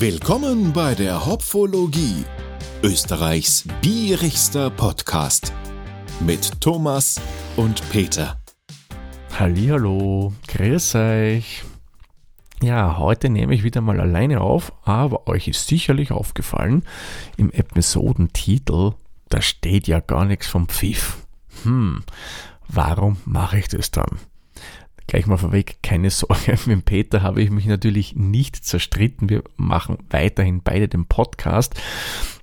Willkommen bei der Hopfologie, Österreichs bierigster Podcast mit Thomas und Peter. Hallihallo, grüß euch. Ja, heute nehme ich wieder mal alleine auf, aber euch ist sicherlich aufgefallen, im Episodentitel, da steht ja gar nichts vom Pfiff. Hm, warum mache ich das dann? Gleich mal vorweg, keine Sorge, mit Peter habe ich mich natürlich nicht zerstritten. Wir machen weiterhin beide den Podcast.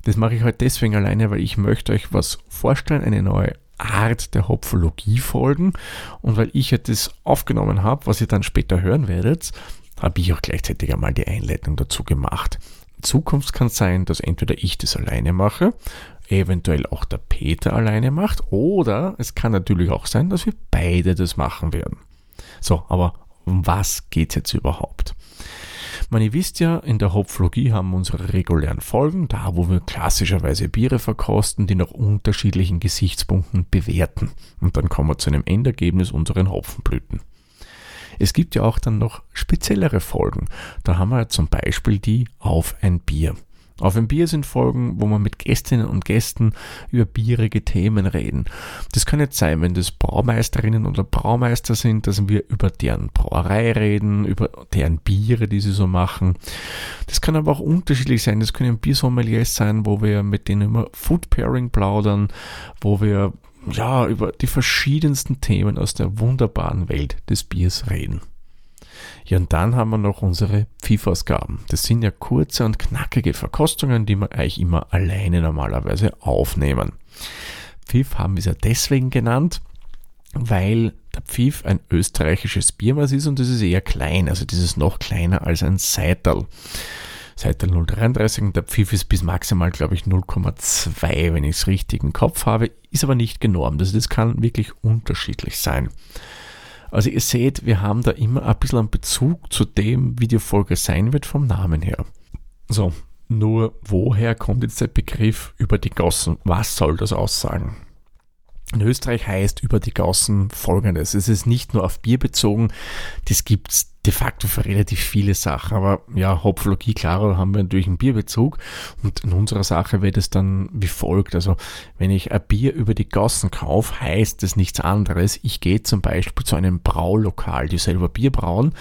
Das mache ich heute deswegen alleine, weil ich möchte euch was vorstellen, eine neue Art der Hopfologie folgen. Und weil ich ja das aufgenommen habe, was ihr dann später hören werdet, habe ich auch gleichzeitig einmal die Einleitung dazu gemacht. In Zukunft kann es sein, dass entweder ich das alleine mache, eventuell auch der Peter alleine macht, oder es kann natürlich auch sein, dass wir beide das machen werden. So, aber um was geht es jetzt überhaupt? Man, ihr wisst ja, in der Hopflogie haben wir unsere regulären Folgen, da wo wir klassischerweise Biere verkosten, die nach unterschiedlichen Gesichtspunkten bewerten. Und dann kommen wir zu einem Endergebnis unseren Hopfenblüten. Es gibt ja auch dann noch speziellere Folgen. Da haben wir zum Beispiel die auf ein Bier. Auf ein Bier sind Folgen, wo wir mit Gästinnen und Gästen über bierige Themen reden. Das kann jetzt sein, wenn das Braumeisterinnen oder Braumeister sind, dass wir über deren Brauerei reden, über deren Biere, die sie so machen. Das kann aber auch unterschiedlich sein. Das können Biersommeliers sein, wo wir mit denen über Food Pairing plaudern, wo wir ja über die verschiedensten Themen aus der wunderbaren Welt des Biers reden. Ja, und dann haben wir noch unsere Pfiffausgaben. Das sind ja kurze und knackige Verkostungen, die wir eigentlich immer alleine normalerweise aufnehmen. Pfiff haben wir es ja deswegen genannt, weil der Pfiff ein österreichisches Biermaß ist und das ist eher klein, also das ist noch kleiner als ein Seital. Seital 033 und der Pfiff ist bis maximal, glaube ich, 0,2, wenn ich es richtig im Kopf habe, ist aber nicht genormt. Also das kann wirklich unterschiedlich sein. Also ihr seht, wir haben da immer ein bisschen einen Bezug zu dem, wie die Folge sein wird vom Namen her. So, nur woher kommt jetzt der Begriff über die Gossen? Was soll das aussagen? In Österreich heißt über die Gaußen folgendes. Es ist nicht nur auf Bier bezogen, das gibt es de facto für relativ viele Sachen. Aber ja, Hopflogie, klar, haben wir natürlich einen Bierbezug. Und in unserer Sache wird es dann wie folgt. Also, wenn ich ein Bier über die Gassen kaufe, heißt das nichts anderes. Ich gehe zum Beispiel zu einem Braulokal, die selber Bier brauen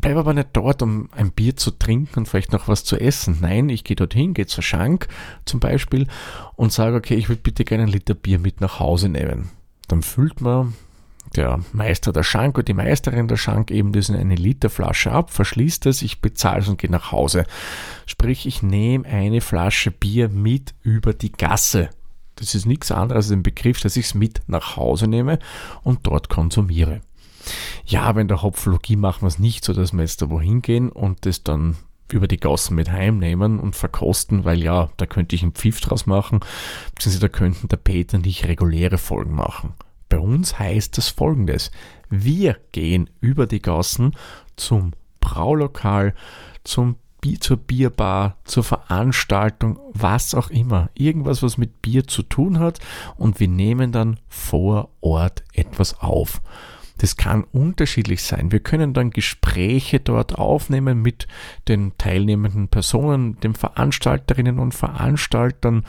Bleib aber nicht dort, um ein Bier zu trinken und vielleicht noch was zu essen. Nein, ich gehe dorthin, gehe zur Schank zum Beispiel und sage, okay, ich würde bitte gerne einen Liter Bier mit nach Hause nehmen. Dann füllt man der Meister der Schank oder die Meisterin der Schank eben das in eine Literflasche ab, verschließt es, ich bezahle es und gehe nach Hause. Sprich, ich nehme eine Flasche Bier mit über die Gasse. Das ist nichts anderes als ein Begriff, dass ich es mit nach Hause nehme und dort konsumiere. Ja, aber in der Hopflogie machen wir es nicht so, dass wir jetzt da wohin gehen und das dann über die Gassen mit heimnehmen und verkosten, weil ja, da könnte ich einen Pfiff draus machen, beziehungsweise da könnten der Peter und ich reguläre Folgen machen. Bei uns heißt das folgendes. Wir gehen über die Gassen zum Braulokal, zum zur Bierbar, zur Veranstaltung, was auch immer. Irgendwas, was mit Bier zu tun hat und wir nehmen dann vor Ort etwas auf. Das kann unterschiedlich sein. Wir können dann Gespräche dort aufnehmen mit den teilnehmenden Personen, den Veranstalterinnen und Veranstaltern,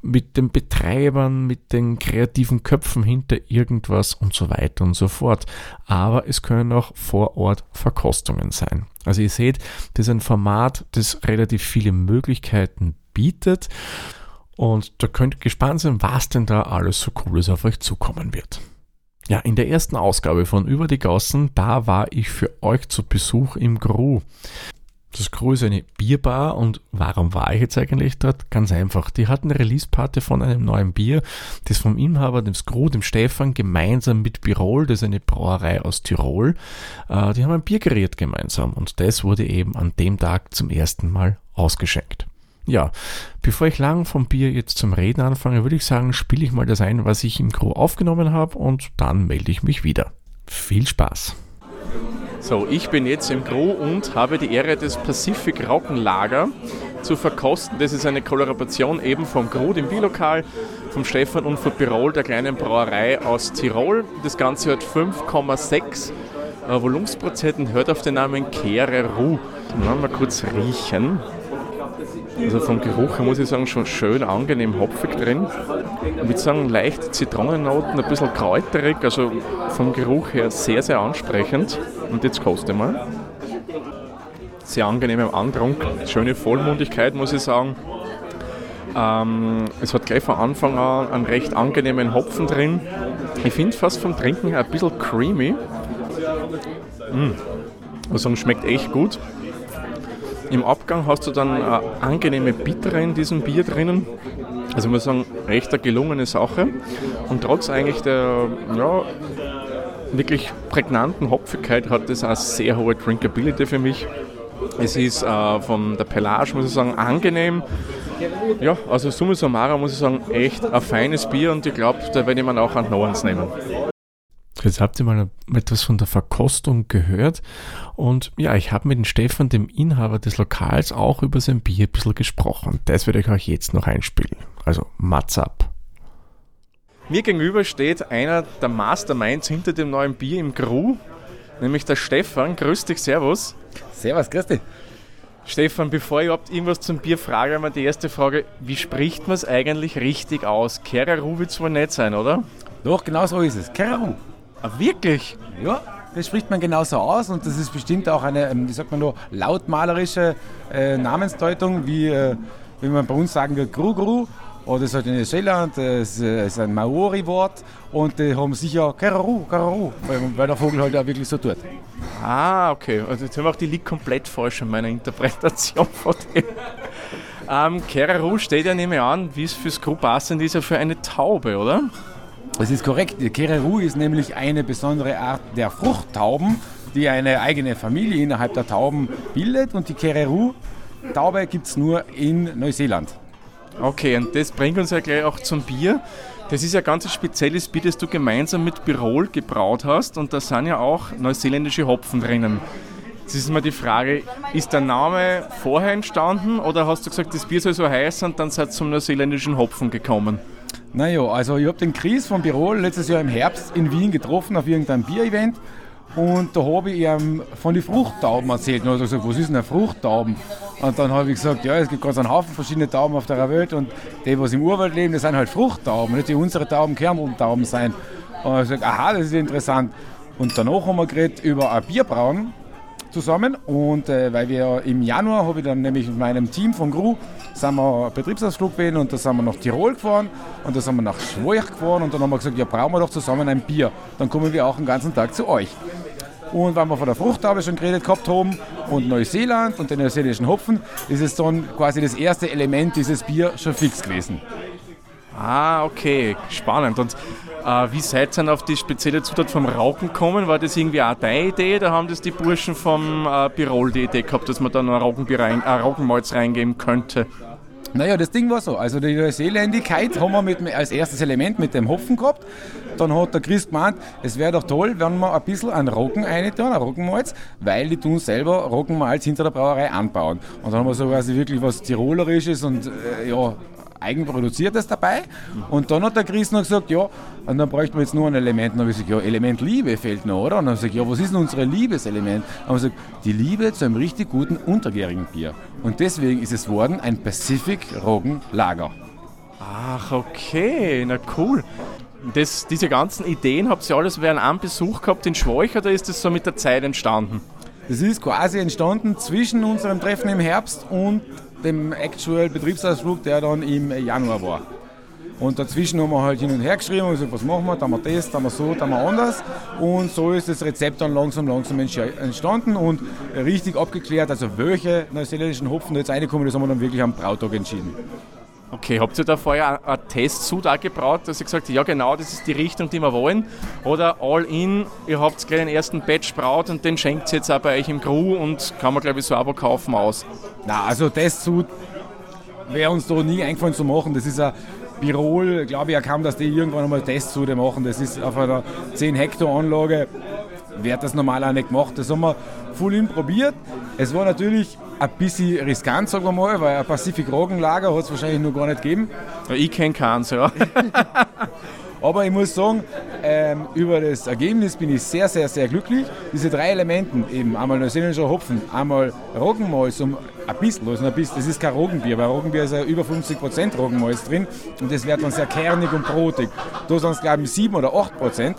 mit den Betreibern, mit den kreativen Köpfen hinter irgendwas und so weiter und so fort. Aber es können auch vor Ort Verkostungen sein. Also ihr seht, das ist ein Format, das relativ viele Möglichkeiten bietet. Und da könnt ihr gespannt sein, was denn da alles so Cooles auf euch zukommen wird. Ja, in der ersten Ausgabe von Über die Gassen, da war ich für euch zu Besuch im Gru. Das Gru ist eine Bierbar und warum war ich jetzt eigentlich dort? Ganz einfach. Die hatten eine Release-Party von einem neuen Bier, das vom Inhaber, dem Skru, dem Stefan, gemeinsam mit Birol, das ist eine Brauerei aus Tirol, äh, die haben ein Bier geriert gemeinsam und das wurde eben an dem Tag zum ersten Mal ausgeschenkt. Ja, bevor ich lang vom Bier jetzt zum Reden anfange, würde ich sagen, spiele ich mal das ein, was ich im Crew aufgenommen habe und dann melde ich mich wieder. Viel Spaß! So, ich bin jetzt im Crew und habe die Ehre, das Pacific Rockenlager zu verkosten. Das ist eine Kollaboration eben vom Crew, dem Bierlokal, vom Stefan und von Birol, der kleinen Brauerei aus Tirol. Das Ganze hat 5,6 Äh, Volumensprozenten hört auf den Namen Kere Roux. Mal kurz riechen. Also vom Geruch her muss ich sagen, schon schön angenehm hopfig drin. Ich würde sagen, leichte Zitronennoten, ein bisschen kräuterig, also vom Geruch her sehr, sehr ansprechend. Und jetzt koste mal. Sehr angenehm im Antrunk, schöne Vollmundigkeit, muss ich sagen. Ähm, es hat gleich von Anfang an einen recht angenehmen Hopfen drin. Ich finde fast vom Trinken her ein bisschen creamy. Mm. Also schmeckt echt gut. Im Abgang hast du dann eine angenehme Bittere in diesem Bier drinnen. Also ich muss sagen, recht eine gelungene Sache. Und trotz eigentlich der ja, wirklich prägnanten Hopfigkeit hat das eine sehr hohe Drinkability für mich. Es ist äh, von der Pelage, muss ich sagen, angenehm. Ja, also summa summarum muss ich sagen, echt ein feines Bier und ich glaube, da werde ich mir auch einen Nordens nehmen. Jetzt habt ihr mal etwas von der Verkostung gehört und ja, ich habe mit dem Stefan, dem Inhaber des Lokals, auch über sein Bier ein bisschen gesprochen. Das werde ich euch jetzt noch einspielen. Also, Mats ab. Mir gegenüber steht einer der Masterminds hinter dem neuen Bier im Gru, nämlich der Stefan. Grüß dich, Servus. Servus, grüß dich. Stefan, bevor ich überhaupt irgendwas zum Bier frage, einmal die erste Frage: Wie spricht man es eigentlich richtig aus? Keraru wird es wohl nicht sein, oder? Doch, genau so ist es. Keraru. Ah, wirklich? Ja, das spricht man genauso aus und das ist bestimmt auch eine, ähm, wie sagt man nur, lautmalerische äh, Namensdeutung, wie, äh, wie man bei uns sagen wird, Gru Gru oder das ist halt in Neuseeland, das ist ein Maori-Wort und die haben sicher Keraru, Keraru, weil, weil der Vogel halt auch wirklich so tut. Ah, okay. Also jetzt haben wir auch die liegt komplett falsch in meiner Interpretation von dem. Ähm, Keraru steht ja, nehme ich an, wie es fürs Gru passend ist, ja für eine Taube, oder? Das ist korrekt. Die Kereru ist nämlich eine besondere Art der Fruchttauben, die eine eigene Familie innerhalb der Tauben bildet. Und die Kereru-Taube gibt es nur in Neuseeland. Okay, und das bringt uns ja gleich auch zum Bier. Das ist ja ganz ein spezielles Bier, das du gemeinsam mit Birol gebraut hast. Und da sind ja auch neuseeländische Hopfen drinnen. Jetzt ist mal die Frage, ist der Name vorher entstanden oder hast du gesagt, das Bier soll so heißen und dann seid ihr zum neuseeländischen Hopfen gekommen? Naja, also ich habe den Chris von Birol letztes Jahr im Herbst in Wien getroffen auf irgendeinem Bier-Event und da habe ich ihm von den Fruchttauben erzählt. Und er hat gesagt, was ist denn eine Fruchttauben? Und dann habe ich gesagt, ja, es gibt ganz einen Haufen verschiedene Tauben auf der Welt und die, was im Urwald leben, das sind halt Fruchttauben, nicht die unsere Tauben Kerntauben sein. Und er gesagt, aha, das ist interessant. Und danach haben wir geredet über ein Bierbrauen zusammen und äh, weil wir im Januar habe ich dann nämlich mit meinem Team von Gru sind wir Betriebsausflug gewesen und da sind wir nach Tirol gefahren und da sind wir nach Schwoich gefahren und dann haben wir gesagt, ja brauchen wir doch zusammen ein Bier, dann kommen wir auch den ganzen Tag zu euch. Und wenn wir von der Fruchthaube schon geredet gehabt haben und Neuseeland und den neuseeländischen Hopfen, ist es dann quasi das erste Element dieses Bier schon fix gewesen. Ah, okay, spannend. Und äh, wie seid ihr dann auf die spezielle Zutat vom Rauchen gekommen? War das irgendwie auch deine Idee? Da haben das die Burschen vom äh, Birol die Idee gehabt, dass man da noch rein, äh, Rauchenmalz reingeben könnte? Naja, das Ding war so. Also die Neuseeländigkeit haben wir mit, als erstes Element mit dem Hopfen gehabt. Dann hat der Christ gemeint, es wäre doch toll, wenn wir ein bisschen an Roggen reintun, ein Roggenmalz, weil die tun selber Roggenmalz hinter der Brauerei anbauen. Und dann haben wir so quasi wirklich was Tirolerisches und äh, ja, Eigenproduziertes dabei. Und dann hat der Chris noch gesagt, ja, und dann bräuchten wir jetzt nur ein Element. Und dann habe ich gesagt, ja, Element Liebe fehlt noch, oder? Und dann habe ich gesagt, ja, was ist denn unser Liebeselement? Und dann habe ich gesagt, die Liebe zu einem richtig guten untergärigen Bier. Und deswegen ist es worden ein Pacific Roggen Lager. Ach, okay, na cool. Das, diese ganzen Ideen habt ihr alles während einem Besuch gehabt in Schwäch oder ist das so mit der Zeit entstanden? Das ist quasi entstanden zwischen unserem Treffen im Herbst und dem Actual Betriebsausflug, der dann im Januar war. Und dazwischen haben wir halt hin und her geschrieben und gesagt, was machen wir, da haben wir das, da haben wir so, da haben wir anders. Und so ist das Rezept dann langsam, langsam entstanden und richtig abgeklärt, also welche neuseeländischen Hopfen jetzt reinkommen, das haben wir dann wirklich am Brautag entschieden. Okay, habt ihr da vorher einen Testsud auch gebraut, dass ihr gesagt habt, ja genau, das ist die Richtung, die wir wollen? Oder all in, ihr habt gleich den ersten Batch braut und den schenkt ihr jetzt auch bei euch im Crew und kann man glaube ich so aber kaufen aus? Na, also Testsud wäre uns da nie eingefallen zu machen. Das ist ein Birol, glaube ich auch kaum, dass die irgendwann einmal Testsude machen. Das ist auf einer 10 Hektar Anlage, wird das normal auch nicht gemacht. Das haben wir voll in probiert. Es war natürlich ein bisschen riskant, sagen wir mal, weil ein Pacific Rogenlager hat es wahrscheinlich noch gar nicht gegeben. Ich kenne keins, ja. Aber ich muss sagen, ähm, über das Ergebnis bin ich sehr, sehr, sehr glücklich. Diese drei Elementen, eben einmal neuseeländischer Hopfen, einmal Roggenmalz um ein bisschen, also ein bisschen, das ist kein Roggenbier, weil Roggenbier ist ja über 50% Roggenmalz drin und das wird dann sehr kernig und brotig. Da sind es glaube ich 7 oder 8%.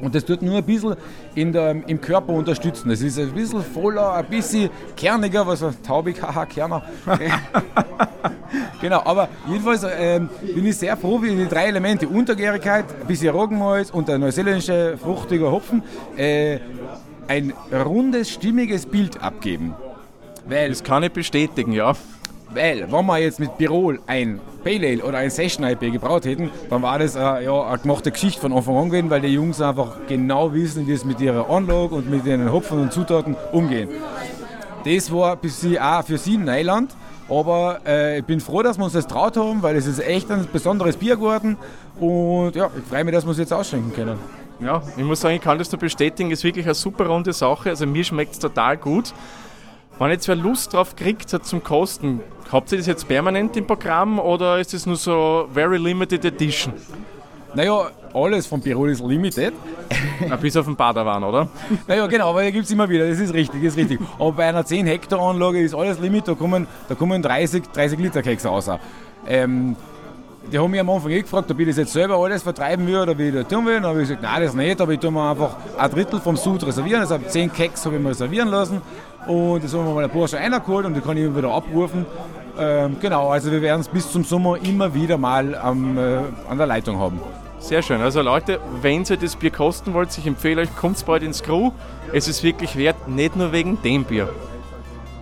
Und das tut nur ein bisschen der, im Körper unterstützen. Es ist ein bisschen voller, ein bisschen kerniger, was taubig, haha, Kerner. genau, aber jedenfalls ähm, bin ich sehr froh, wie die drei Elemente, Untergärigkeit, ein bisschen Roggenmalz und der neuseeländische fruchtige Hopfen, äh, ein rundes, stimmiges Bild abgeben. Weil, das kann ich bestätigen, ja. Weil, wenn wir jetzt mit Birol ein Pale Ale oder ein Session IPA gebraut hätten, dann war das äh, ja, eine gemachte Geschichte von Anfang an gewesen, weil die Jungs einfach genau wissen, wie es mit ihrer Anlage und mit ihren Hopfen und Zutaten umgehen. Das war bis sie auch für sie Neuland, aber äh, ich bin froh, dass wir uns das traut haben, weil es ist echt ein besonderes Bier geworden und ja, ich freue mich, dass wir es jetzt ausschenken können. Ja, ich muss sagen, ich kann das nur bestätigen, ist wirklich eine super runde Sache. Also mir schmeckt es total gut. Wenn jetzt wer Lust drauf kriegt hat zum Kosten, habt ihr das jetzt permanent im Programm oder ist das nur so very limited edition? Naja, alles von Pirol ist limited. Na, bis auf den Padawan, oder? Naja, genau, aber da gibt es immer wieder, das ist richtig, das ist richtig. Aber bei einer 10 Hektar Anlage ist alles limit, da kommen, da kommen 30, 30 Liter Keks raus. Ähm, die haben mich am Anfang eh gefragt, ob ich das jetzt selber alles vertreiben will oder wie ich das tun will. Dann habe ich gesagt, nein, das nicht, aber ich tue mir einfach ein Drittel vom Sud reservieren. Also 10 Keks habe ich mir reservieren lassen und das haben wir mal ein paar schon eingeholt und die kann ich immer wieder abrufen. Ähm, genau, also wir werden es bis zum Sommer immer wieder mal am, äh, an der Leitung haben. Sehr schön. Also Leute, wenn ihr das Bier kosten wollt, ich empfehle euch, kommt bald ins Crew. Es ist wirklich wert, nicht nur wegen dem Bier.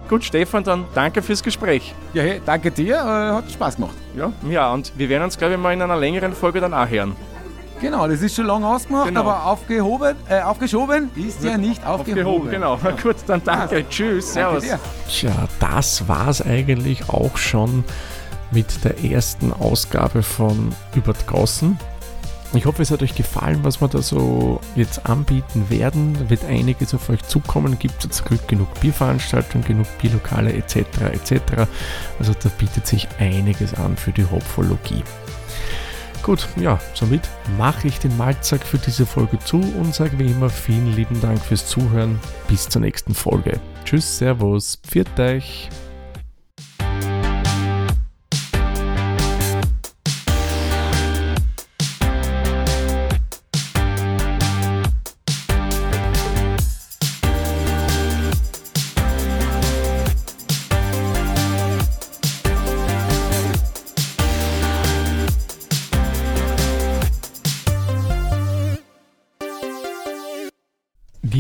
Gut, Stefan, dann danke fürs Gespräch. Ja, hey, danke dir, äh, hat Spaß gemacht. Ja, ja, und wir werden uns, glaube ich, mal in einer längeren Folge dann auch hören. Genau, das ist schon lange ausgemacht, genau. aber aufgehoben, äh, aufgeschoben ist ja nicht aufgehoben. aufgehoben genau, ja. gut, dann danke, tschüss, servus. Tja, das war's eigentlich auch schon mit der ersten Ausgabe von Über Gossen. Ich hoffe, es hat euch gefallen, was wir da so jetzt anbieten werden. Da wird einiges auf euch zukommen. Gibt es genug Bierveranstaltungen, genug Bierlokale etc. etc. Also da bietet sich einiges an für die Hopfologie. Gut, ja, somit mache ich den Malzack für diese Folge zu und sage wie immer vielen lieben Dank fürs Zuhören. Bis zur nächsten Folge. Tschüss, Servus, pfiat euch.